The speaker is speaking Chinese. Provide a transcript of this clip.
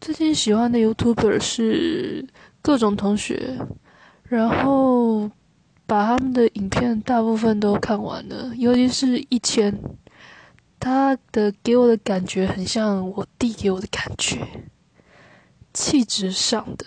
最近喜欢的 YouTuber 是各种同学，然后把他们的影片大部分都看完了，尤其是一千，他的给我的感觉很像我弟给我的感觉，气质上的。